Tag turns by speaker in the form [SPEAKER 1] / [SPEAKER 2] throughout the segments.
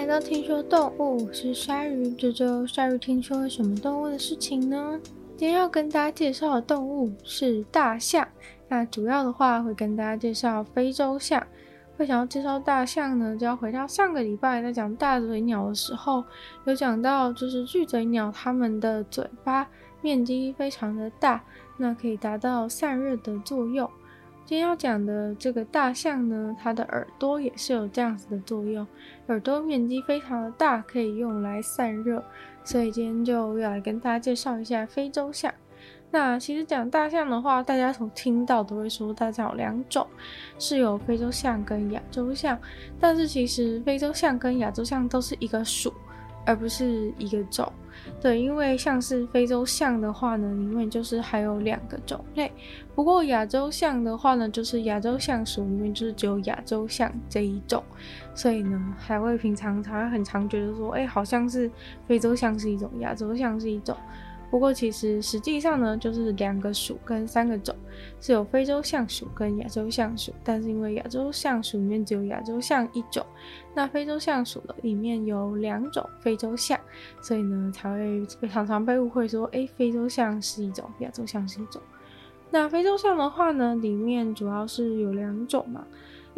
[SPEAKER 1] 来到听说动物，是鲨鱼。这周鲨鱼听说了什么动物的事情呢？今天要跟大家介绍的动物是大象。那主要的话会跟大家介绍非洲象。会想要介绍大象呢，就要回到上个礼拜在讲大嘴鸟的时候，有讲到就是巨嘴鸟它们的嘴巴面积非常的大，那可以达到散热的作用。今天要讲的这个大象呢，它的耳朵也是有这样子的作用，耳朵面积非常的大，可以用来散热，所以今天就要来跟大家介绍一下非洲象。那其实讲大象的话，大家从听到都会说大象有两种，是有非洲象跟亚洲象，但是其实非洲象跟亚洲象都是一个属，而不是一个种。对，因为像是非洲象的话呢，里面就是还有两个种类。不过亚洲象的话呢，就是亚洲象属里面就是只有亚洲象这一种，所以呢，还会平常才会很常觉得说，哎，好像是非洲象是一种，亚洲象是一种。不过其实实际上呢，就是两个属跟三个种，是有非洲象属跟亚洲象属。但是因为亚洲象属里面只有亚洲象一种，那非洲象属的里面有两种非洲象，所以呢才会常常被误会说，哎，非洲象是一种，亚洲象是一种。那非洲象的话呢，里面主要是有两种嘛。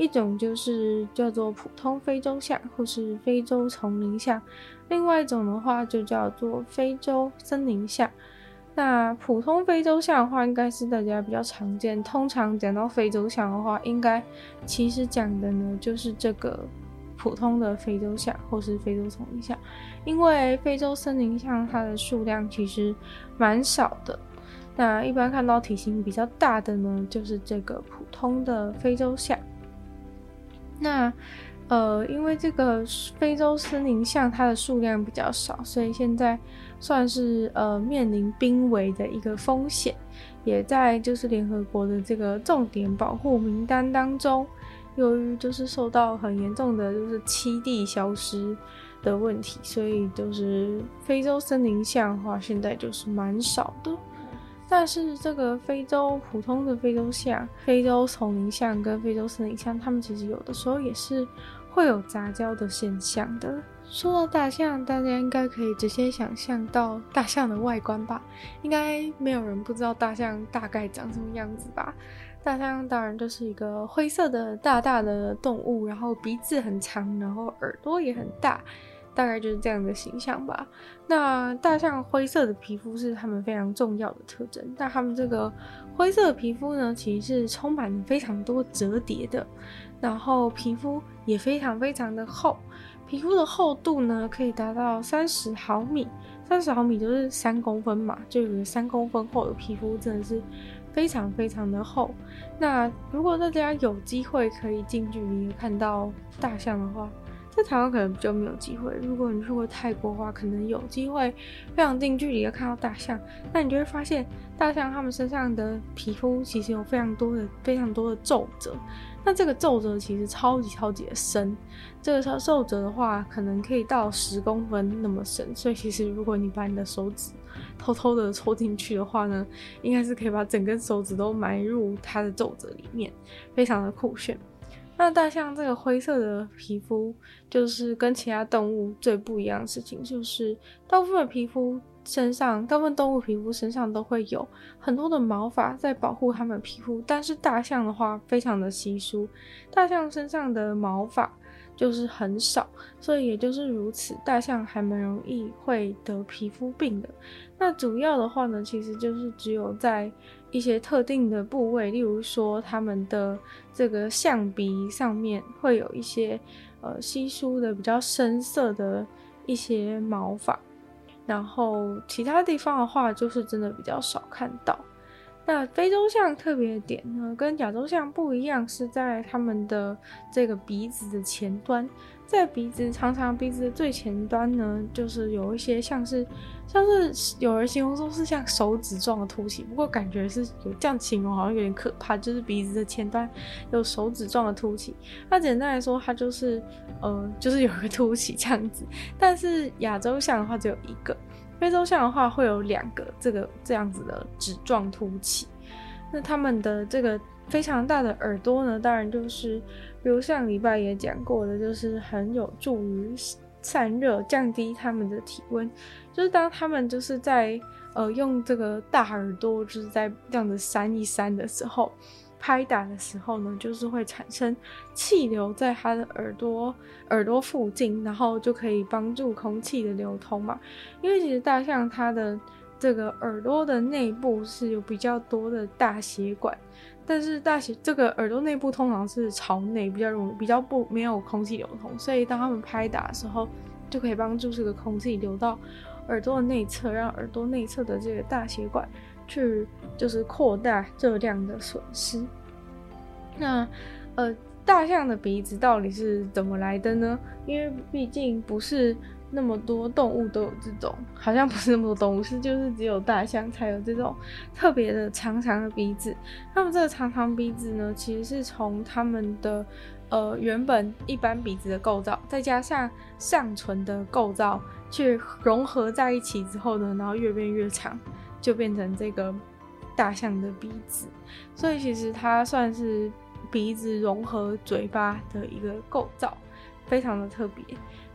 [SPEAKER 1] 一种就是叫做普通非洲象，或是非洲丛林象；另外一种的话就叫做非洲森林象。那普通非洲象的话，应该是大家比较常见。通常讲到非洲象的话，应该其实讲的呢就是这个普通的非洲象，或是非洲丛林象。因为非洲森林象它的数量其实蛮少的。那一般看到体型比较大的呢，就是这个普通的非洲象。那，呃，因为这个非洲森林象它的数量比较少，所以现在算是呃面临濒危的一个风险，也在就是联合国的这个重点保护名单当中。由于就是受到很严重的就是栖地消失的问题，所以就是非洲森林象的话，现在就是蛮少的。但是这个非洲普通的非洲象、非洲丛林象跟非洲森林象，它们其实有的时候也是会有杂交的现象的。说到大象，大家应该可以直接想象到大象的外观吧？应该没有人不知道大象大概长什么样子吧？大象当然就是一个灰色的大大的动物，然后鼻子很长，然后耳朵也很大。大概就是这样的形象吧。那大象灰色的皮肤是它们非常重要的特征。那它们这个灰色的皮肤呢，其实是充满非常多折叠的，然后皮肤也非常非常的厚。皮肤的厚度呢，可以达到三十毫米，三十毫米就是三公分嘛，就有三公分厚的皮肤，真的是非常非常的厚。那如果大家有机会可以近距离看到大象的话，在台湾可能比较没有机会。如果你去过泰国的话，可能有机会非常近距离的看到大象。那你就会发现，大象它们身上的皮肤其实有非常多的、非常多的皱褶。那这个皱褶其实超级超级的深，这个皱褶的话，可能可以到十公分那么深。所以其实如果你把你的手指偷偷的戳进去的话呢，应该是可以把整根手指都埋入它的皱褶里面，非常的酷炫。那大象这个灰色的皮肤，就是跟其他动物最不一样的事情，就是大部分皮肤身上，大部分动物皮肤身上都会有很多的毛发在保护它们皮肤，但是大象的话非常的稀疏，大象身上的毛发就是很少，所以也就是如此，大象还蛮容易会得皮肤病的。那主要的话呢，其实就是只有在一些特定的部位，例如说它们的这个象鼻上面会有一些呃稀疏的比较深色的一些毛发，然后其他地方的话就是真的比较少看到。那非洲象特别点呢，跟亚洲象不一样，是在它们的这个鼻子的前端。在鼻子长长鼻子的最前端呢，就是有一些像是像是有人形容说是像手指状的凸起，不过感觉是有这样形容好像有点可怕，就是鼻子的前端有手指状的凸起。那简单来说，它就是呃就是有一个凸起这样子。但是亚洲象的话只有一个，非洲象的话会有两个这个这样子的指状凸起。那它们的这个。非常大的耳朵呢，当然就是，比如上礼拜也讲过的，就是很有助于散热，降低他们的体温。就是当他们就是在呃用这个大耳朵，就是在这样子扇一扇的时候，拍打的时候呢，就是会产生气流在他的耳朵耳朵附近，然后就可以帮助空气的流通嘛。因为其实大象它的这个耳朵的内部是有比较多的大血管。但是大血这个耳朵内部通常是朝内，比较容易比较不没有空气流通，所以当他们拍打的时候，就可以帮助这个空气流到耳朵的内侧，让耳朵内侧的这个大血管去就是扩大热量的损失。那呃，大象的鼻子到底是怎么来的呢？因为毕竟不是。那么多动物都有这种，好像不是那么多动物，是就是只有大象才有这种特别的长长的鼻子。那么这个长长鼻子呢，其实是从它们的呃原本一般鼻子的构造，再加上上唇的构造去融合在一起之后呢，然后越变越长，就变成这个大象的鼻子。所以其实它算是鼻子融合嘴巴的一个构造，非常的特别。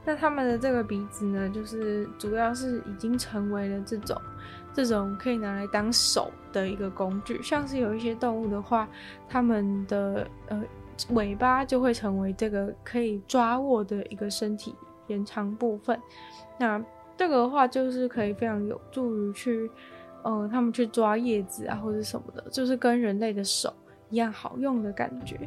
[SPEAKER 1] 那他们的这个鼻子呢，就是主要是已经成为了这种这种可以拿来当手的一个工具。像是有一些动物的话，它们的呃尾巴就会成为这个可以抓握的一个身体延长部分。那这个的话，就是可以非常有助于去呃他们去抓叶子啊或者什么的，就是跟人类的手一样好用的感觉。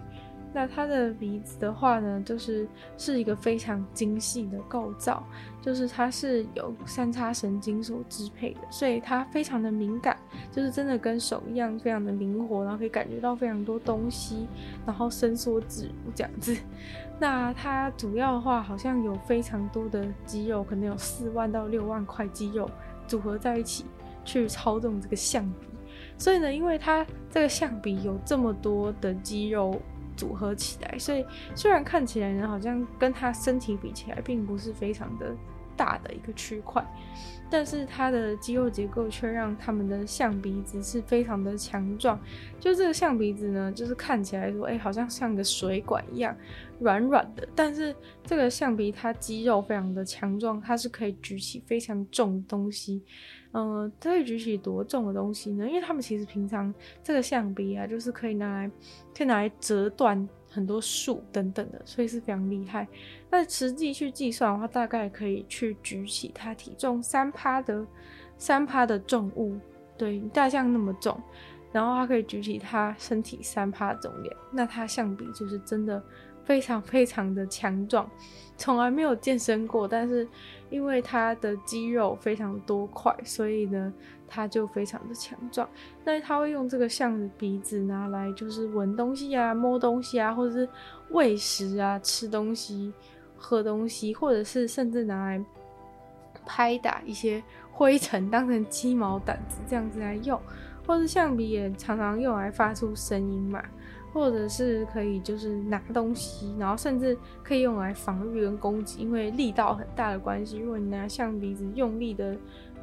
[SPEAKER 1] 那它的鼻子的话呢，就是是一个非常精细的构造，就是它是由三叉神经所支配的，所以它非常的敏感，就是真的跟手一样，非常的灵活，然后可以感觉到非常多东西，然后伸缩自如这样子。那它主要的话，好像有非常多的肌肉，可能有四万到六万块肌肉组合在一起去操纵这个象鼻。所以呢，因为它这个象鼻有这么多的肌肉。组合起来，所以虽然看起来呢，好像跟他身体比起来，并不是非常的大的一个区块，但是它的肌肉结构却让他们的象鼻子是非常的强壮。就这个象鼻子呢，就是看起来说，哎、好像像个水管一样软软的，但是这个象鼻它肌肉非常的强壮，它是可以举起非常重的东西。嗯，可以举起多重的东西呢？因为他们其实平常这个象鼻啊，就是可以拿来，可以拿来折断很多树等等的，所以是非常厉害。那实际去计算的话，大概可以去举起它体重三趴的三趴的重物，对，大象那么重，然后它可以举起它身体三趴重量，那它象鼻就是真的。非常非常的强壮，从来没有健身过，但是因为他的肌肉非常多块，所以呢，他就非常的强壮。那他会用这个象的鼻子拿来就是闻东西啊、摸东西啊，或者是喂食啊、吃东西、喝东西，或者是甚至拿来拍打一些灰尘当成鸡毛掸子这样子来用，或者象鼻也常常用来发出声音嘛。或者是可以就是拿东西，然后甚至可以用来防御跟攻击，因为力道很大的关系。如果你拿象鼻子用力的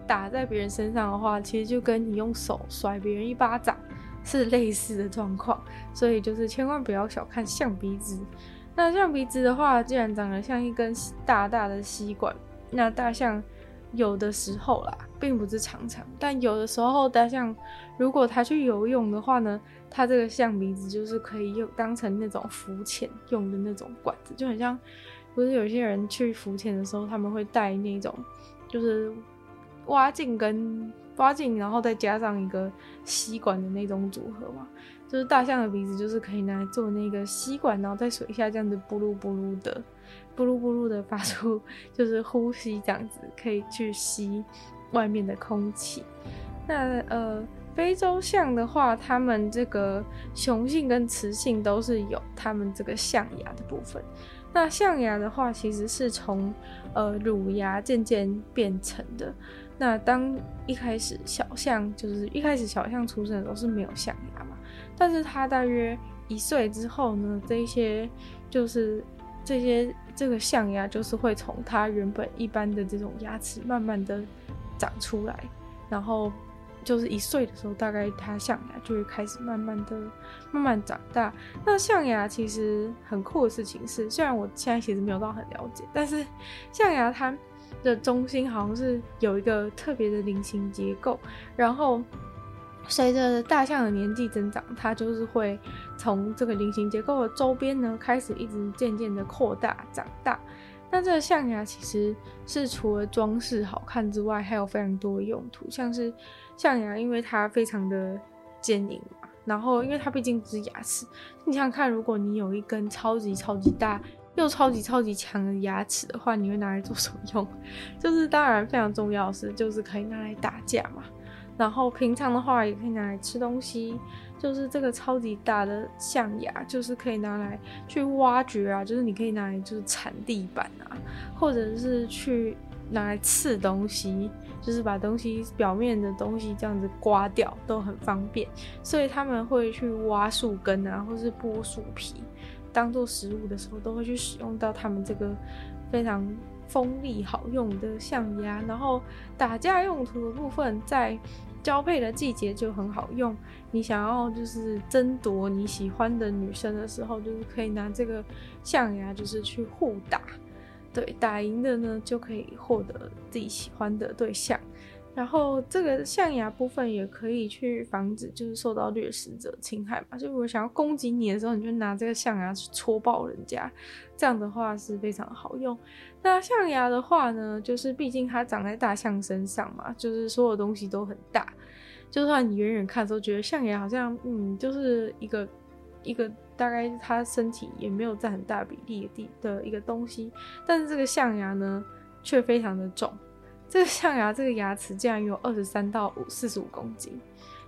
[SPEAKER 1] 打在别人身上的话，其实就跟你用手甩别人一巴掌是类似的状况。所以就是千万不要小看象鼻子。那象鼻子的话，既然长得像一根大大的吸管，那大象有的时候啦，并不是常常，但有的时候大象如果它去游泳的话呢，它这个象鼻子就是可以用当成那种浮潜用的那种管子，就很像，不是有些人去浮潜的时候，他们会带那种，就是蛙镜跟蛙镜，然后再加上一个吸管的那种组合嘛。就是大象的鼻子就是可以拿来做那个吸管，然后在水下这样子布噜布噜的，布噜布噜的发出就是呼吸这样子，可以去吸外面的空气。那呃。非洲象的话，它们这个雄性跟雌性都是有它们这个象牙的部分。那象牙的话，其实是从呃乳牙渐渐变成的。那当一开始小象就是一开始小象出生的时候是没有象牙嘛，但是它大约一岁之后呢，这些就是这些这个象牙就是会从它原本一般的这种牙齿慢慢的长出来，然后。就是一岁的时候，大概它象牙就会开始慢慢的慢慢长大。那象牙其实很酷的事情是，虽然我现在其实没有到很了解，但是象牙它的中心好像是有一个特别的菱形结构，然后随着大象的年纪增长，它就是会从这个菱形结构的周边呢，开始一直渐渐的扩大长大。那这个象牙其实是除了装饰好看之外，还有非常多的用途，像是象牙，因为它非常的坚硬嘛，然后因为它毕竟是牙齿，你想想看，如果你有一根超级超级大又超级超级强的牙齿的话，你会拿来做什么用？就是当然非常重要是，就是可以拿来打架嘛，然后平常的话也可以拿来吃东西。就是这个超级大的象牙，就是可以拿来去挖掘啊，就是你可以拿来就是铲地板啊，或者是去拿来刺东西，就是把东西表面的东西这样子刮掉都很方便。所以他们会去挖树根啊，或是剥树皮当做食物的时候，都会去使用到他们这个非常锋利好用的象牙。然后打架用途的部分在。交配的季节就很好用，你想要就是争夺你喜欢的女生的时候，就是可以拿这个象牙，就是去互打，对，打赢的呢就可以获得自己喜欢的对象。然后这个象牙部分也可以去防止就是受到掠食者侵害嘛，就如果想要攻击你的时候，你就拿这个象牙去戳爆人家，这样的话是非常好用。那象牙的话呢，就是毕竟它长在大象身上嘛，就是所有东西都很大，就算你远远看的时候觉得象牙好像嗯就是一个一个大概它身体也没有占很大比例的地的一个东西，但是这个象牙呢却非常的重。这个象牙，这个牙齿竟然有二十三到五四十五公斤，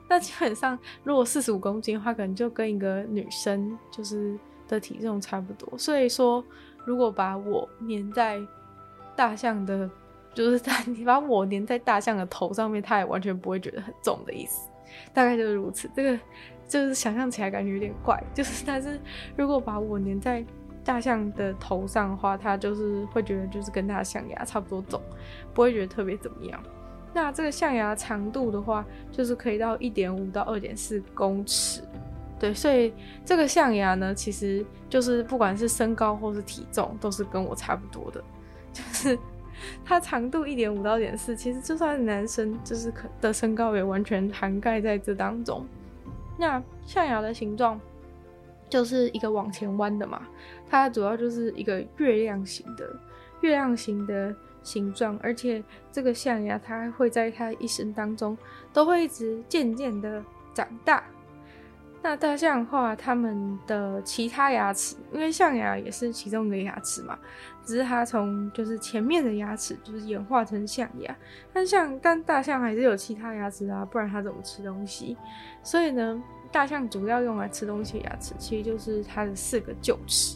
[SPEAKER 1] 那基本上如果四十五公斤的话，可能就跟一个女生就是的体重差不多。所以说，如果把我粘在大象的，就是在 你把我粘在大象的头上面，它也完全不会觉得很重的意思，大概就是如此。这个就是想象起来感觉有点怪，就是 但是如果把我粘在。大象的头上的话，它就是会觉得就是跟它的象牙差不多重，不会觉得特别怎么样。那这个象牙长度的话，就是可以到一点五到二点四公尺。对，所以这个象牙呢，其实就是不管是身高或是体重，都是跟我差不多的。就是它长度一点五到点四，其实就算男生，就是可的身高也完全涵盖在这当中。那象牙的形状。就是一个往前弯的嘛，它主要就是一个月亮形的月亮形的形状，而且这个象牙它会在它一生当中都会一直渐渐的长大。那大象的话，它们的其他牙齿，因为象牙也是其中一个牙齿嘛，只是它从就是前面的牙齿就是演化成象牙，但像但大象还是有其他牙齿啊，不然它怎么吃东西？所以呢。大象主要用来吃东西的牙齿，其实就是它的四个臼齿。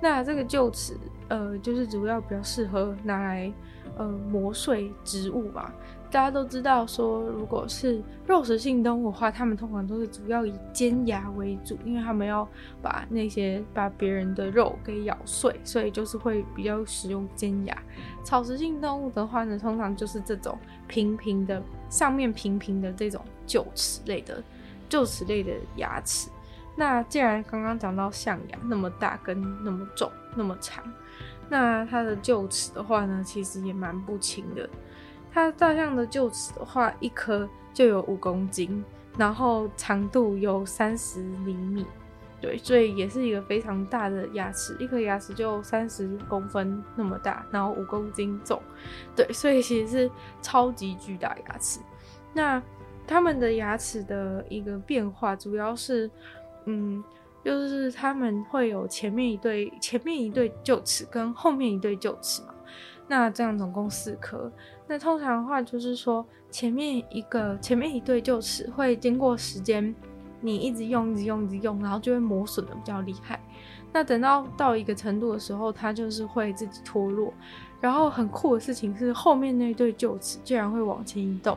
[SPEAKER 1] 那这个臼齿，呃，就是主要比较适合拿来，呃，磨碎植物吧。大家都知道说，如果是肉食性动物的话，它们通常都是主要以尖牙为主，因为它们要把那些把别人的肉给咬碎，所以就是会比较使用尖牙。草食性动物的话呢，通常就是这种平平的，上面平平的这种臼齿类的。臼齿类的牙齿，那既然刚刚讲到象牙那么大跟那么重那么长，那它的臼齿的话呢，其实也蛮不轻的。它大象的臼齿的话，一颗就有五公斤，然后长度有三十厘米，对，所以也是一个非常大的牙齿，一颗牙齿就三十公分那么大，然后五公斤重，对，所以其实是超级巨大牙齿。那他们的牙齿的一个变化，主要是，嗯，就是他们会有前面一对前面一对臼齿跟后面一对臼齿嘛，那这样总共四颗。那通常的话就是说，前面一个前面一对臼齿会经过时间，你一直用一直用一直用，然后就会磨损的比较厉害。那等到到一个程度的时候，它就是会自己脱落。然后很酷的事情是，后面那对臼齿竟然会往前移动。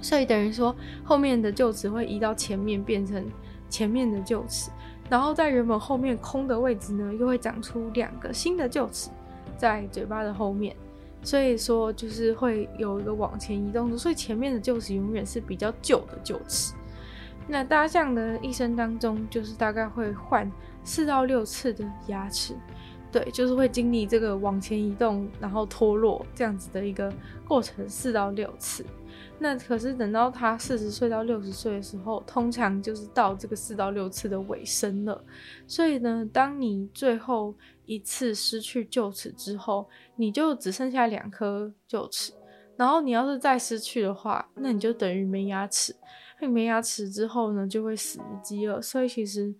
[SPEAKER 1] 所以等于说，后面的臼齿会移到前面，变成前面的臼齿，然后在原本后面空的位置呢，又会长出两个新的臼齿，在嘴巴的后面。所以说就是会有一个往前移动的，所以前面的臼齿永远是比较旧的臼齿。那大象的一生当中，就是大概会换四到六次的牙齿。对，就是会经历这个往前移动，然后脱落这样子的一个过程，四到六次。那可是等到他四十岁到六十岁的时候，通常就是到这个四到六次的尾声了。所以呢，当你最后一次失去臼齿之后，你就只剩下两颗臼齿。然后你要是再失去的话，那你就等于没牙齿。那没牙齿之后呢，就会死于饥饿。所以其实。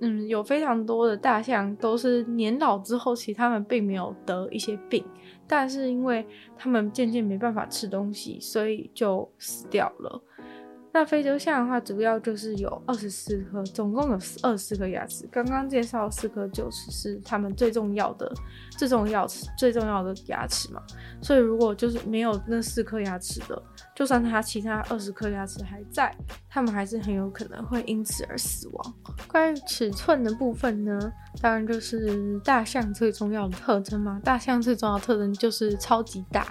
[SPEAKER 1] 嗯，有非常多的大象都是年老之后，其实他们并没有得一些病，但是因为他们渐渐没办法吃东西，所以就死掉了。那非洲象的话，主要就是有二十四颗，总共有二十四颗牙齿。刚刚介绍四颗就是是他们最重要的、最重要、最重要的牙齿嘛。所以如果就是没有那四颗牙齿的，就算它其他二十颗牙齿还在，它们还是很有可能会因此而死亡。关于尺寸的部分呢，当然就是大象最重要的特征嘛。大象最重要的特征就是超级大。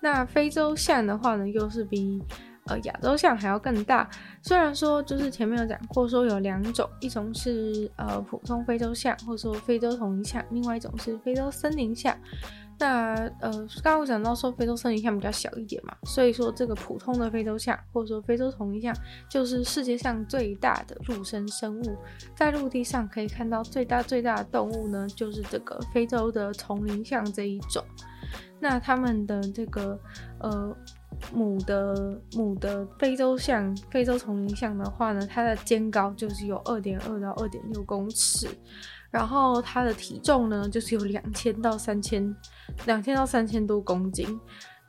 [SPEAKER 1] 那非洲象的话呢，又是比。呃，亚洲象还要更大。虽然说，就是前面有讲过，说有两种，一种是呃普通非洲象，或者说非洲丛林象，另外一种是非洲森林象。那呃，刚刚我讲到说非洲森林象比较小一点嘛，所以说这个普通的非洲象，或者说非洲丛林象，就是世界上最大的陆生生物。在陆地上可以看到最大最大的动物呢，就是这个非洲的丛林象这一种。那它们的这个呃。母的母的非洲象，非洲丛林象的话呢，它的肩高就是有二点二到二点六公尺，然后它的体重呢就是有两千到三千，两千到三千多公斤。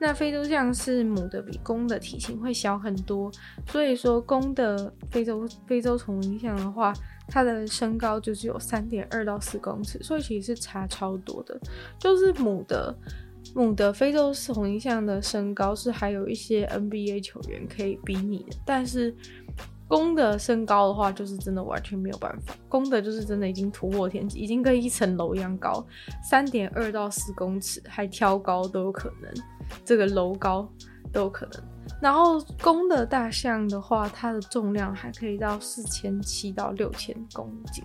[SPEAKER 1] 那非洲象是母的比公的体型会小很多，所以说公的非洲非洲丛林象的话，它的身高就是有三点二到四公尺，所以其实是差超多的，就是母的。母的非洲丛林象的身高是还有一些 NBA 球员可以比拟的，但是公的身高的话，就是真的完全没有办法。公的就是真的已经突破天际，已经跟一层楼一样高，三点二到四公尺，还挑高都有可能，这个楼高都有可能。然后公的大象的话，它的重量还可以到四千七到六千公斤。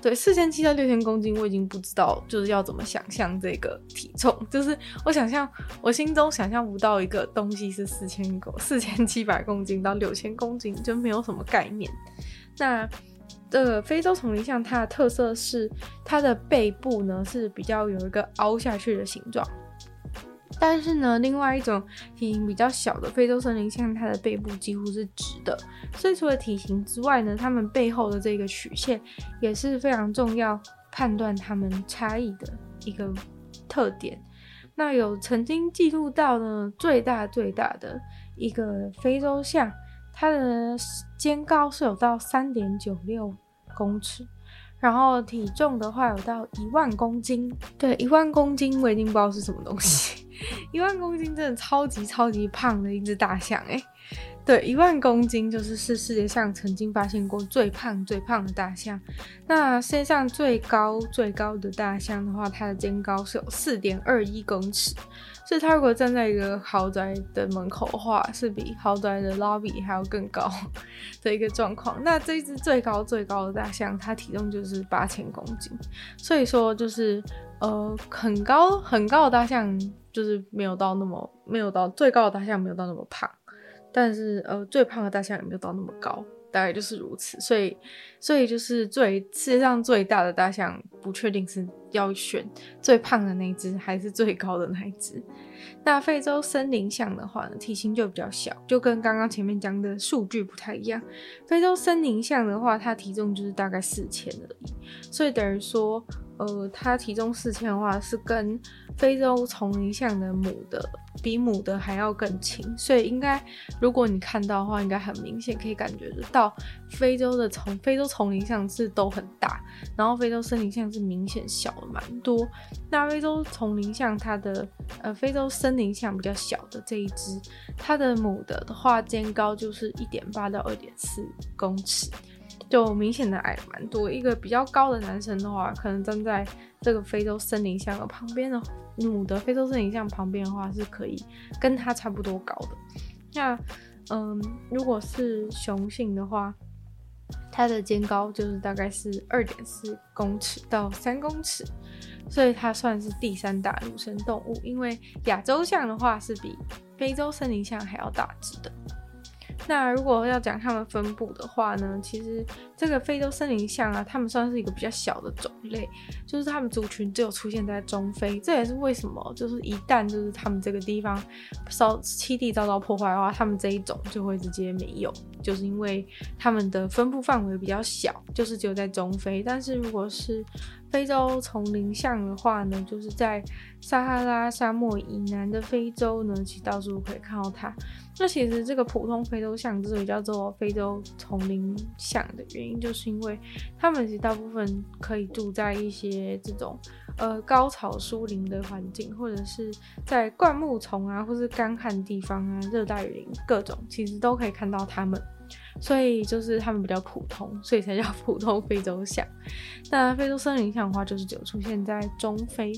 [SPEAKER 1] 对，四千七到六千公斤，我已经不知道就是要怎么想象这个体重。就是我想象，我心中想象不到一个东西是四千公 四千七百公斤到六千公斤，就没有什么概念。那这个非洲丛林象它的特色是它的背部呢是比较有一个凹下去的形状。但是呢，另外一种体型比较小的非洲森林象，它的背部几乎是直的。所以除了体型之外呢，它们背后的这个曲线也是非常重要，判断它们差异的一个特点。那有曾经记录到呢，最大最大的一个非洲象，它的肩高是有到三点九六公尺。然后体重的话有到一万公斤，对，一万公斤我已经不知道是什么东西，一万公斤真的超级超级胖的一只大象诶。对，一万公斤就是是世界上曾经发现过最胖最胖的大象。那世界上最高最高的大象的话，它的肩高是有四点二一公尺。所以它如果站在一个豪宅的门口的话，是比豪宅的 lobby 还要更高 的一个状况。那这一只最高最高的大象，它体重就是八千公斤。所以说就是呃很高很高的大象，就是没有到那么没有到最高的大象没有到那么胖，但是呃最胖的大象也没有到那么高。大概就是如此，所以，所以就是最世界上最大的大象，不确定是要选最胖的那一只，还是最高的那一只。那非洲森林象的话呢，体型就比较小，就跟刚刚前面讲的数据不太一样。非洲森林象的话，它体重就是大概四千而已，所以等于说，呃，它体重四千的话，是跟非洲丛林象的母的。比母的还要更轻，所以应该如果你看到的话，应该很明显可以感觉得到，非洲的丛非洲丛林象是都很大，然后非洲森林象是明显小了蛮多。那非洲丛林象它的呃非洲森林象比较小的这一只，它的母的的话肩高就是一点八到二点四公尺。就明显的矮蛮多。一个比较高的男生的话，可能站在这个非洲森林象的旁边的母的非洲森林象旁边的话，是可以跟他差不多高的。那嗯，如果是雄性的话，它的肩高就是大概是二点四公尺到三公尺，所以它算是第三大陆生动物。因为亚洲象的话是比非洲森林象还要大只的。那如果要讲它们分布的话呢，其实这个非洲森林象啊，它们算是一个比较小的种类，就是它们族群只有出现在中非，这也是为什么，就是一旦就是他们这个地方遭栖地遭到破坏的话，它们这一种就会直接没有，就是因为它们的分布范围比较小，就是只有在中非。但是如果是非洲丛林象的话呢，就是在撒哈拉沙漠以南的非洲呢，其实到处都可以看到它。那其实这个普通非洲象之所以叫做非洲丛林象的原因，就是因为它们其实大部分可以住在一些这种呃高草疏林的环境，或者是在灌木丛啊，或是干旱地方啊、热带雨林各种，其实都可以看到它们。所以就是它们比较普通，所以才叫普通非洲象。那非洲森林象的话，就是只有出现在中非。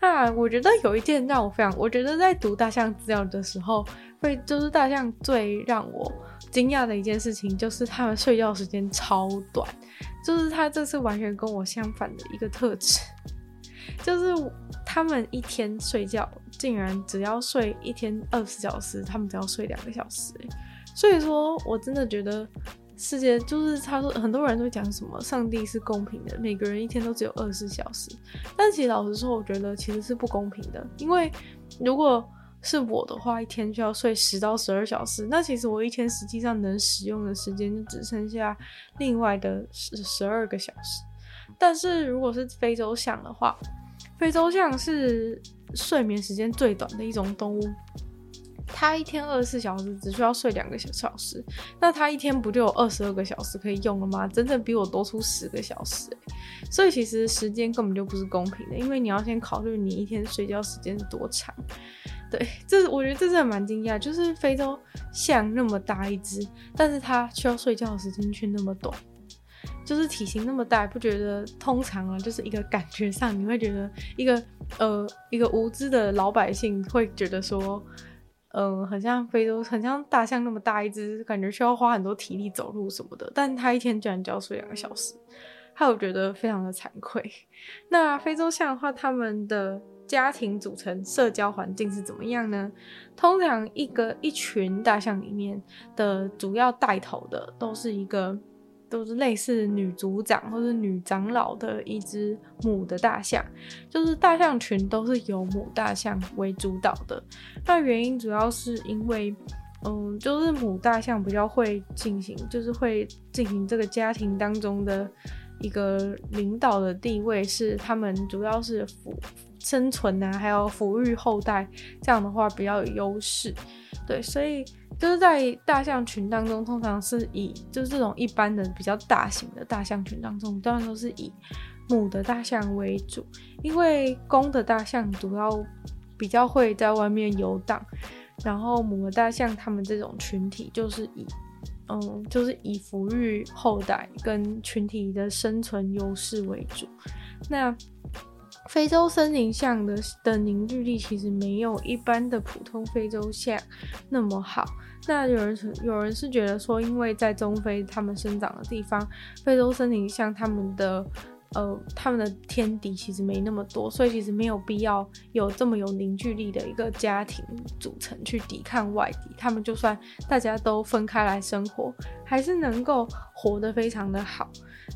[SPEAKER 1] 那我觉得有一件让我非常，我觉得在读大象资料的时候，会就是大象最让我惊讶的一件事情，就是它们睡觉时间超短，就是它这次完全跟我相反的一个特质，就是它们一天睡觉竟然只要睡一天二十小时，它们只要睡两个小时，所以说我真的觉得。世界就是他说，很多人都讲什么上帝是公平的，每个人一天都只有二十小时。但其实老实说，我觉得其实是不公平的，因为如果是我的话，一天就要睡十到十二小时，那其实我一天实际上能使用的时间就只剩下另外的十十二个小时。但是如果是非洲象的话，非洲象是睡眠时间最短的一种动物。他一天二十四小时只需要睡两个小小时，那他一天不就有二十二个小时可以用了吗？整整比我多出十个小时，所以其实时间根本就不是公平的，因为你要先考虑你一天睡觉时间是多长。对，这是我觉得这是蛮惊讶，就是非洲象那么大一只，但是它需要睡觉的时间却那么短，就是体型那么大，不觉得通常啊，就是一个感觉上你会觉得一个呃一个无知的老百姓会觉得说。嗯，很像非洲，很像大象那么大一只，感觉需要花很多体力走路什么的。但它一天居然只要睡两个小时，害我觉得非常的惭愧。那非洲象的话，他们的家庭组成、社交环境是怎么样呢？通常一个一群大象里面的主要带头的都是一个。都是类似女族长或是女长老的一只母的大象，就是大象群都是由母大象为主导的。那原因主要是因为，嗯，就是母大象比较会进行，就是会进行这个家庭当中的一个领导的地位，是他们主要是抚生存啊，还有抚育后代，这样的话比较有优势。对，所以。就是在大象群当中，通常是以就是这种一般的比较大型的大象群当中，当然都是以母的大象为主，因为公的大象主要比较会在外面游荡，然后母的大象它们这种群体就是以嗯，就是以抚育后代跟群体的生存优势为主。那非洲森林象的的凝聚力其实没有一般的普通非洲象那么好。那有人有人是觉得说，因为在中非他们生长的地方，非洲森林象他们的呃他们的天敌其实没那么多，所以其实没有必要有这么有凝聚力的一个家庭组成去抵抗外敌。他们就算大家都分开来生活，还是能够活得非常的好。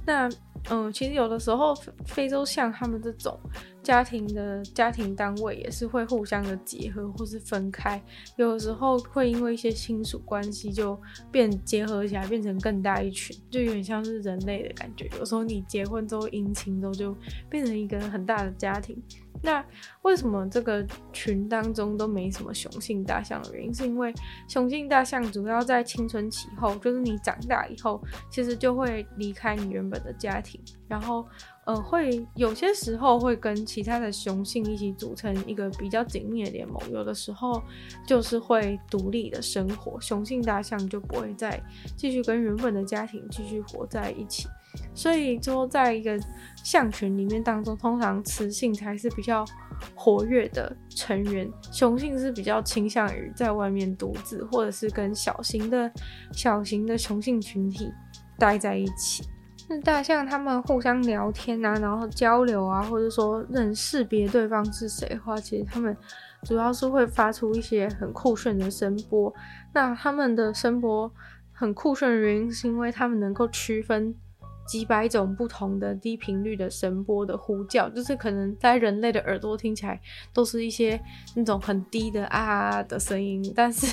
[SPEAKER 1] 那嗯，其实有的时候非洲像他们这种家庭的家庭单位也是会互相的结合或是分开，有时候会因为一些亲属关系就变结合起来，变成更大一群，就有点像是人类的感觉。有时候你结婚之后姻亲之后就变成一个很大的家庭。那为什么这个群当中都没什么雄性大象的原因，是因为雄性大象主要在青春期后，就是你长大以后，其实就会离开你原本的家庭，然后呃，会有些时候会跟其他的雄性一起组成一个比较紧密的联盟，有的时候就是会独立的生活，雄性大象就不会再继续跟原本的家庭继续活在一起。所以说，在一个象群里面当中，通常雌性才是比较活跃的成员，雄性是比较倾向于在外面独自，或者是跟小型的、小型的雄性群体待在一起。那大象他们互相聊天啊，然后交流啊，或者说认识别对方是谁的话，其实他们主要是会发出一些很酷炫的声波。那他们的声波很酷炫的原因，是因为他们能够区分。几百种不同的低频率的声波的呼叫，就是可能在人类的耳朵听起来都是一些那种很低的啊的声音，但是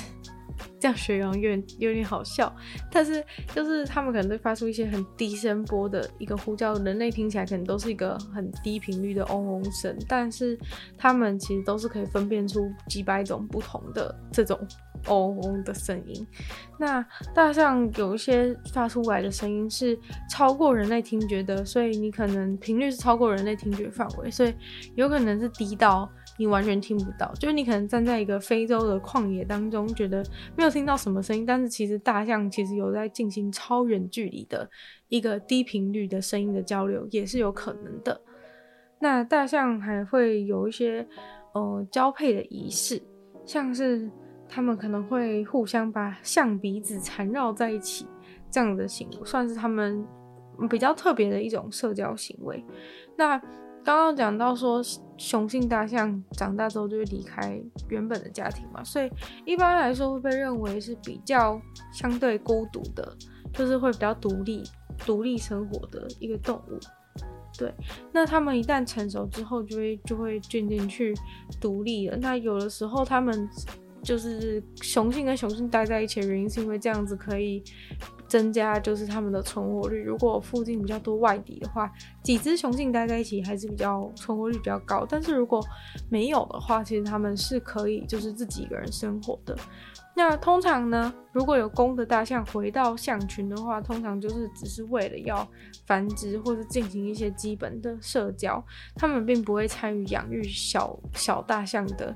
[SPEAKER 1] 这样学有点有点好笑。但是就是他们可能会发出一些很低声波的一个呼叫，人类听起来可能都是一个很低频率的嗡嗡声，但是他们其实都是可以分辨出几百种不同的这种。嗡嗡的声音，那大象有一些发出来的声音是超过人类听觉的，所以你可能频率是超过人类听觉范围，所以有可能是低到你完全听不到。就是你可能站在一个非洲的旷野当中，觉得没有听到什么声音，但是其实大象其实有在进行超远距离的一个低频率的声音的交流，也是有可能的。那大象还会有一些呃交配的仪式，像是。他们可能会互相把象鼻子缠绕在一起，这样的行为算是他们比较特别的一种社交行为。那刚刚讲到说，雄性大象长大之后就会离开原本的家庭嘛，所以一般来说会被认为是比较相对孤独的，就是会比较独立、独立生活的一个动物。对，那他们一旦成熟之后，就会就会渐渐去独立了。那有的时候他们。就是雄性跟雄性待在一起的原因，是因为这样子可以增加就是他们的存活率。如果附近比较多外敌的话，几只雄性待在一起还是比较存活率比较高。但是如果没有的话，其实他们是可以就是自己一个人生活的。那通常呢，如果有公的大象回到象群的话，通常就是只是为了要繁殖或者进行一些基本的社交，他们并不会参与养育小小大象的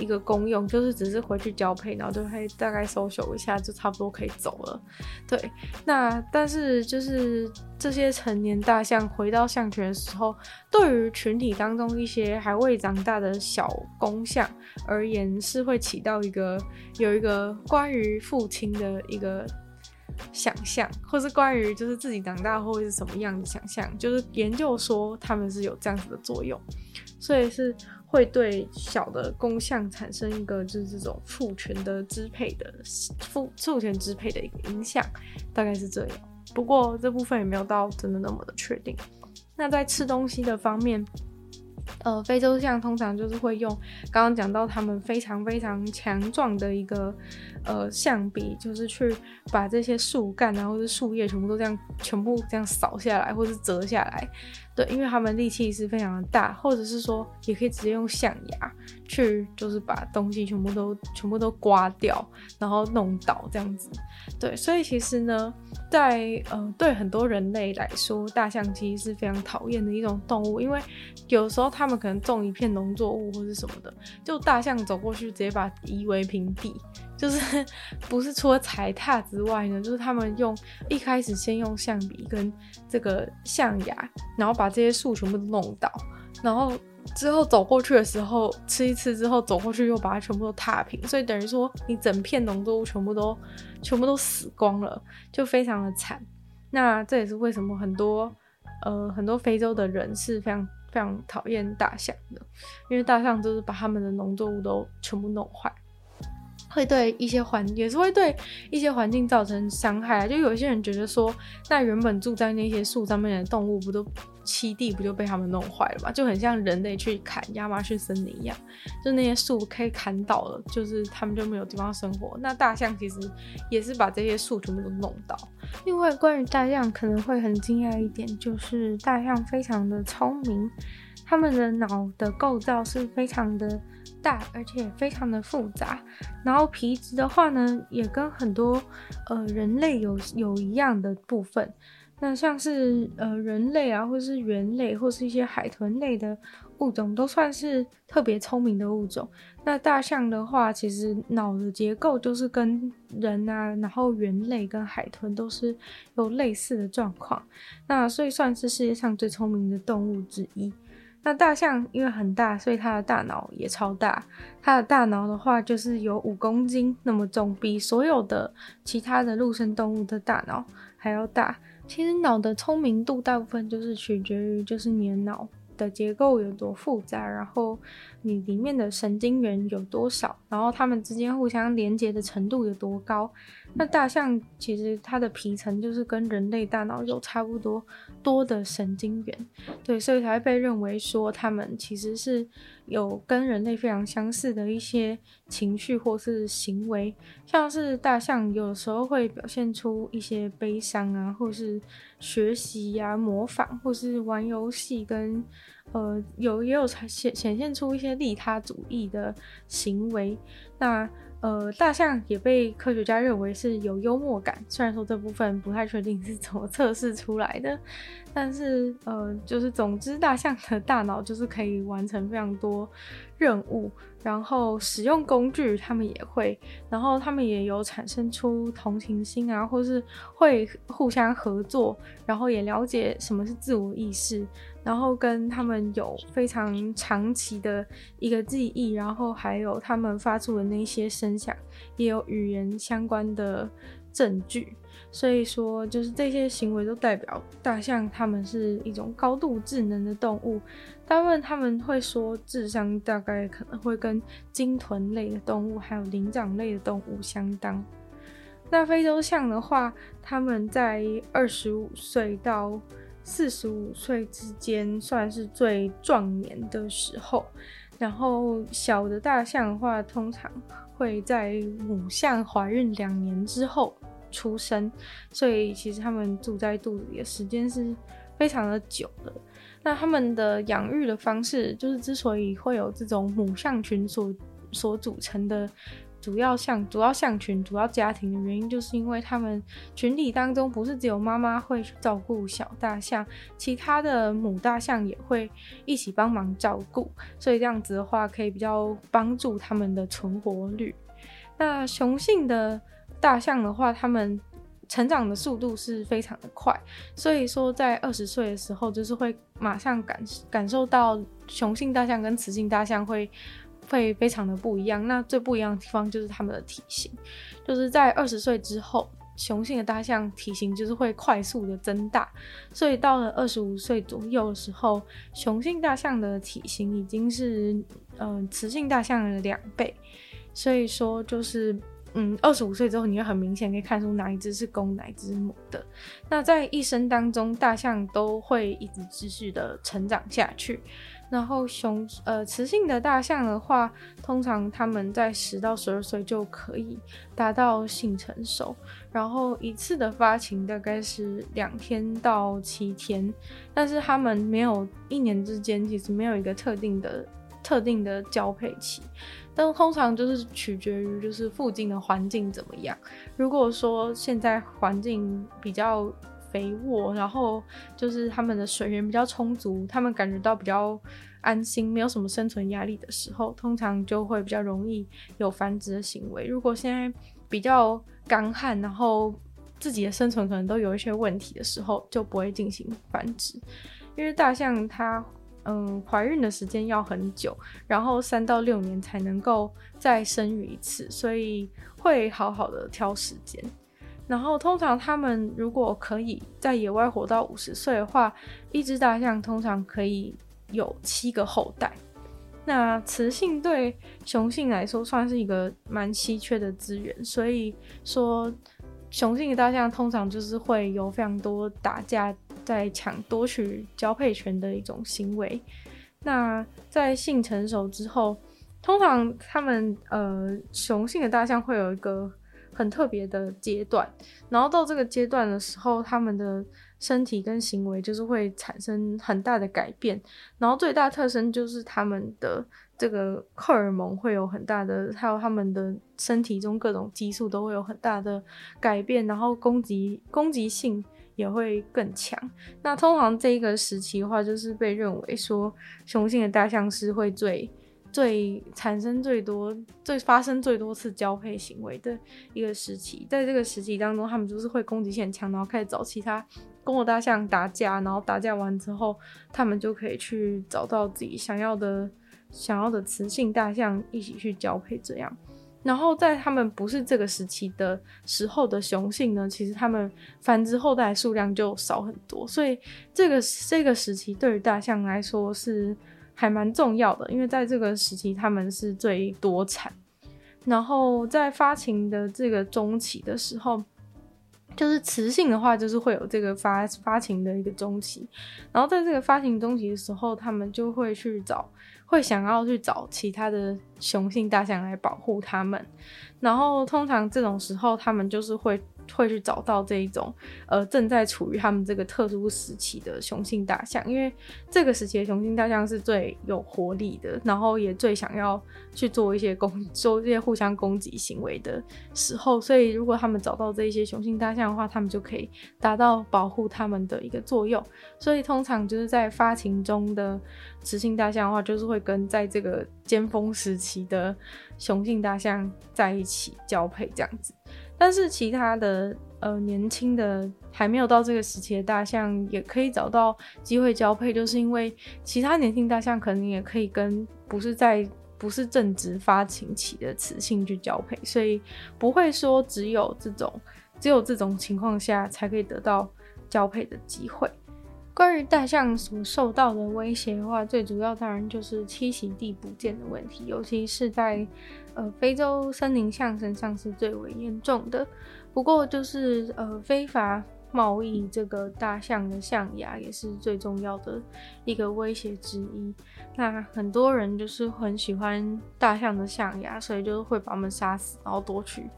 [SPEAKER 1] 一个功用，就是只是回去交配，然后就会大概搜索一下，就差不多可以走了。对，那但是就是这些成年大象回到象群的时候，对于群体当中一些还未长大的小公象而言，是会起到一个有一个。关于父亲的一个想象，或是关于就是自己长大后会是什么样的想象，就是研究说他们是有这样子的作用，所以是会对小的公象产生一个就是这种父权的支配的父父权支配的一个影响，大概是这样。不过这部分也没有到真的那么的确定。那在吃东西的方面。呃，非洲象通常就是会用刚刚讲到他们非常非常强壮的一个呃象鼻，就是去把这些树干啊或者树叶全部都这样全部这样扫下来，或是折下来。对，因为他们力气是非常的大，或者是说也可以直接用象牙去，就是把东西全部都全部都刮掉，然后弄倒这样子。对，所以其实呢，在呃对很多人类来说，大象其实是非常讨厌的一种动物，因为有时候他们可能种一片农作物或是什么的，就大象走过去直接把夷为平地。就是 不是除了踩踏之外呢，就是他们用一开始先用象鼻跟这个象牙，然后把这些树全部都弄倒，然后之后走过去的时候吃一吃之后走过去又把它全部都踏平，所以等于说你整片农作物全部都全部都死光了，就非常的惨。那这也是为什么很多呃很多非洲的人是非常非常讨厌大象的，因为大象就是把他们的农作物都全部弄坏。会对一些环也是会对一些环境造成伤害啊！就有些人觉得说，那原本住在那些树上面的动物，不都栖地不就被他们弄坏了嘛？就很像人类去砍亚马逊森林一样，就那些树可以砍倒了，就是他们就没有地方生活。那大象其实也是把这些树全部都弄倒。另外，关于大象可能会很惊讶一点，就是大象非常的聪明。他们的脑的构造是非常的大，而且非常的复杂。然后皮质的话呢，也跟很多呃人类有有一样的部分。那像是呃人类啊，或是猿类，或是一些海豚类的物种，都算是特别聪明的物种。那大象的话，其实脑的结构就是跟人啊，然后猿类跟海豚都是有类似的状况。那所以算是世界上最聪明的动物之一。那大象因为很大，所以它的大脑也超大。它的大脑的话，就是有五公斤那么重，比所有的其他的陆生动物的大脑还要大。其实脑的聪明度大部分就是取决于，就是你脑的结构有多复杂，然后你里面的神经元有多少，然后它们之间互相连接的程度有多高。那大象其实它的皮层就是跟人类大脑有差不多多的神经元，对，所以才会被认为说它们其实是有跟人类非常相似的一些情绪或是行为，像是大象有时候会表现出一些悲伤啊，或是学习呀、模仿，或是玩游戏跟呃有也有显显现出一些利他主义的行为，那。呃，大象也被科学家认为是有幽默感，虽然说这部分不太确定是怎么测试出来的，但是呃，就是总之，大象的大脑就是可以完成非常多任务。然后使用工具，他们也会，然后他们也有产生出同情心啊，或是会互相合作，然后也了解什么是自我意识，然后跟他们有非常长期的一个记忆，然后还有他们发出的那些声响，也有语言相关的证据。所以说，就是这些行为都代表大象，它们是一种高度智能的动物。大部分他们会说，智商大概可能会跟鲸豚类的动物还有灵长类的动物相当。那非洲象的话，他们在二十五岁到四十五岁之间算是最壮年的时候。然后小的大象的话，通常会在母象怀孕两年之后出生，所以其实他们住在肚子里的时间是非常的久的。那他们的养育的方式，就是之所以会有这种母象群所所组成的主要象、主要象群、主要家庭的原因，就是因为他们群体当中不是只有妈妈会去照顾小大象，其他的母大象也会一起帮忙照顾，所以这样子的话可以比较帮助他们的存活率。那雄性的大象的话，他们成长的速度是非常的快，所以说在二十岁的时候，就是会马上感感受到雄性大象跟雌性大象会会非常的不一样。那最不一样的地方就是它们的体型，就是在二十岁之后，雄性的大象体型就是会快速的增大，所以到了二十五岁左右的时候，雄性大象的体型已经是嗯、雌性大象的两倍，所以说就是。嗯，二十五岁之后，你会很明显可以看出哪一只是公，哪一只是母的。那在一生当中，大象都会一直持续的成长下去。然后雄呃雌性的大象的话，通常他们在十到十二岁就可以达到性成熟，然后一次的发情大概是两天到七天，但是他们没有一年之间其实没有一个特定的特定的交配期。但通常就是取决于就是附近的环境怎么样。如果说现在环境比较肥沃，然后就是他们的水源比较充足，他们感觉到比较安心，没有什么生存压力的时候，通常就会比较容易有繁殖的行为。如果现在比较干旱，然后自己的生存可能都有一些问题的时候，就不会进行繁殖，因为大象它。嗯，怀孕的时间要很久，然后三到六年才能够再生育一次，所以会好好的挑时间。然后通常他们如果可以在野外活到五十岁的话，一只大象通常可以有七个后代。那雌性对雄性来说算是一个蛮稀缺的资源，所以说雄性的大象通常就是会有非常多打架。在抢夺取交配权的一种行为。那在性成熟之后，通常他们呃雄性的大象会有一个很特别的阶段，然后到这个阶段的时候，他们的身体跟行为就是会产生很大的改变，然后最大特征就是他们的这个荷尔蒙会有很大的，还有他们的身体中各种激素都会有很大的改变，然后攻击攻击性也会更强。那通常这一个时期的话，就是被认为说雄性的大象是会最。最产生最多、最发生最多次交配行为的一个时期，在这个时期当中，他们就是会攻击性很强，然后开始找其他公的大象打架，然后打架完之后，他们就可以去找到自己想要的、想要的雌性大象一起去交配。这样，然后在他们不是这个时期的时候的雄性呢，其实他们繁殖后代数量就少很多，所以这个这个时期对于大象来说是。还蛮重要的，因为在这个时期，他们是最多产。然后在发情的这个中期的时候，就是雌性的话，就是会有这个发发情的一个中期。然后在这个发情中期的时候，他们就会去找，会想要去找其他的雄性大象来保护他们。然后通常这种时候，他们就是会。会去找到这一种，呃，正在处于他们这个特殊时期的雄性大象，因为这个时期的雄性大象是最有活力的，然后也最想要去做一些攻，做一些互相攻击行为的时候，所以如果他们找到这一些雄性大象的话，他们就可以达到保护他们的一个作用。所以通常就是在发情中的雌性大象的话，就是会跟在这个尖峰时期的雄性大象在一起交配这样子。但是其他的呃年轻的还没有到这个时期的大象也可以找到机会交配，就是因为其他年轻大象可能也可以跟不是在不是正值发情期的雌性去交配，所以不会说只有这种只有这种情况下才可以得到交配的机会。关于大象所受到的威胁的话，最主要当然就是栖息地不见的问题，尤其是在呃非洲森林象身上是最为严重的。不过就是呃非法贸易这个大象的象牙也是最重要的一个威胁之一。那很多人就是很喜欢大象的象牙，所以就会把它们杀死，然后夺取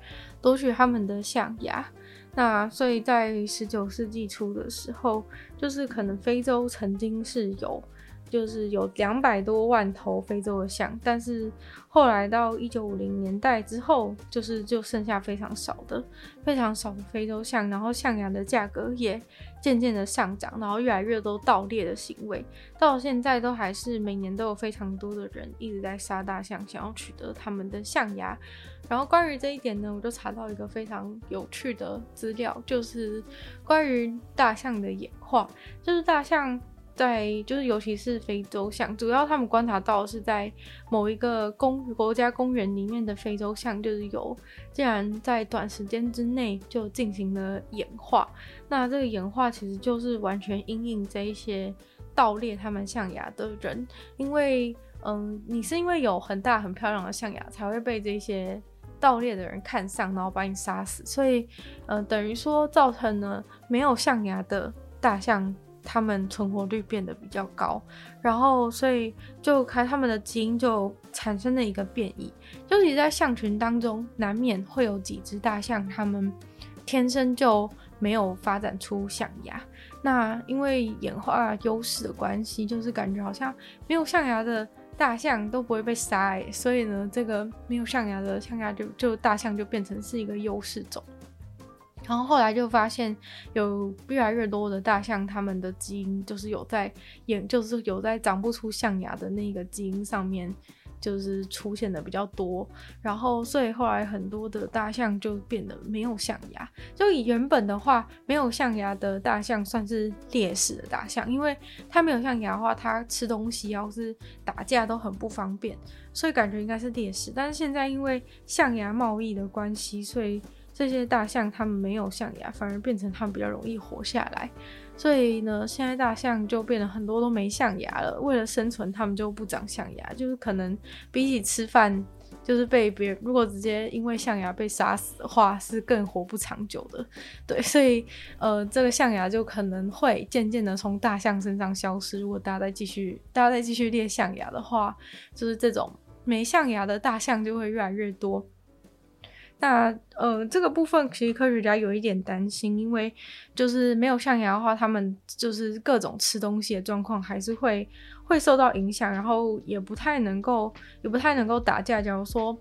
[SPEAKER 1] 夺取他们的象牙。那所以在十九世纪初的时候，就是可能非洲曾经是有。就是有两百多万头非洲的象，但是后来到一九五零年代之后，就是就剩下非常少的、非常少的非洲象，然后象牙的价格也渐渐的上涨，然后越来越多盗猎的行为，到现在都还是每年都有非常多的人一直在杀大象，想要取得他们的象牙。然后关于这一点呢，我就查到一个非常有趣的资料，就是关于大象的演化，就是大象。在就是，尤其是非洲象，主要他们观察到是在某一个公国家公园里面的非洲象，就是有竟然在短时间之内就进行了演化。那这个演化其实就是完全因应这一些盗猎他们象牙的人，因为嗯，你是因为有很大很漂亮的象牙才会被这些盗猎的人看上，然后把你杀死，所以嗯，等于说造成了没有象牙的大象。他们存活率变得比较高，然后所以就开他们的基因就产生了一个变异，就是在象群当中难免会有几只大象，它们天生就没有发展出象牙。那因为演化优势的关系，就是感觉好像没有象牙的大象都不会被杀，欸，所以呢，这个没有象牙的象牙就就大象就变成是一个优势种。然后后来就发现，有越来越多的大象，它们的基因就是有在演，就是有在长不出象牙的那个基因上面，就是出现的比较多。然后所以后来很多的大象就变得没有象牙。就以原本的话，没有象牙的大象算是劣势的大象，因为它没有象牙的话，它吃东西要是打架都很不方便，所以感觉应该是劣势。但是现在因为象牙贸易的关系，所以这些大象它们没有象牙，反而变成它们比较容易活下来。所以呢，现在大象就变得很多都没象牙了。为了生存，它们就不长象牙，就是可能比起吃饭，就是被别人如果直接因为象牙被杀死的话，是更活不长久的。对，所以呃，这个象牙就可能会渐渐的从大象身上消失。如果大家再继续，大家再继续猎象牙的话，就是这种没象牙的大象就会越来越多。那呃，这个部分其实科学家有一点担心，因为就是没有象牙的话，他们就是各种吃东西的状况还是会会受到影响，然后也不太能够也不太能够打架。假如说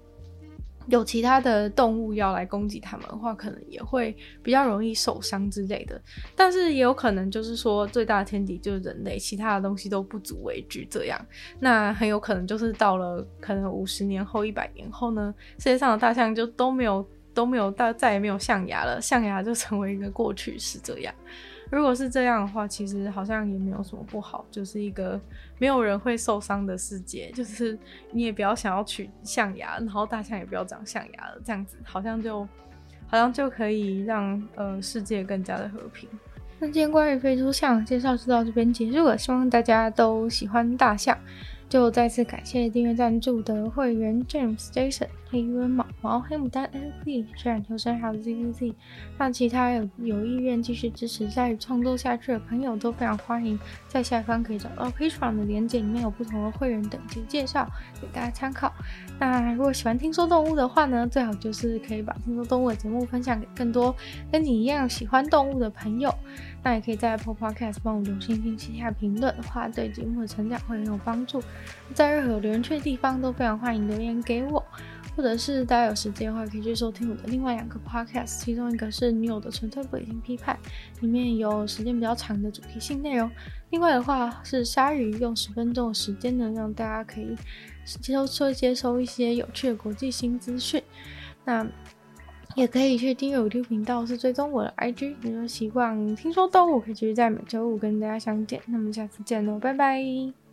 [SPEAKER 1] 有其他的动物要来攻击他们的话，可能也会比较容易受伤之类的。但是也有可能就是说，最大的天敌就是人类，其他的东西都不足为惧。这样，那很有可能就是到了可能五十年后、一百年后呢，世界上的大象就都没有都没有到再也没有象牙了，象牙就成为一个过去式。这样。如果是这样的话，其实好像也没有什么不好，就是一个没有人会受伤的世界。就是你也不要想要取象牙，然后大象也不要长象牙了，这样子好像就好像就可以让呃世界更加的和平。那今天关于非洲象介绍就到这边结束了，希望大家都喜欢大象。就再次感谢订阅赞助的会员 James、Jason、黑渊、毛毛、黑牡丹、NZ、虽然求生还有 ZZZ，让其他有有意愿继续支持鲨鱼创作下去的朋友都非常欢迎，在下方可以找到 Patreon 的链接，里面有不同的会员等级介绍给大家参考。那如果喜欢听说动物的话呢，最好就是可以把听说动物的节目分享给更多跟你一样喜欢动物的朋友。那也可以在 Apple Podcast 帮我留星星、写下评论的话，对节目的成长会很有帮助。在任何有留言区的地方都非常欢迎留言给我，或者是大家有时间的话，可以去收听我的另外两个 Podcast，其中一个是女友的纯粹不理性批判，里面有时间比较长的主题性内容；另外的话是鲨鱼，用十分钟的时间呢，让大家可以接收、接收一些有趣的国际新资讯。那。也可以去订阅我的频道，是追踪我的 IG。也就希望听说动物可以继续在每周五跟大家相见。那么下次见喽，拜拜。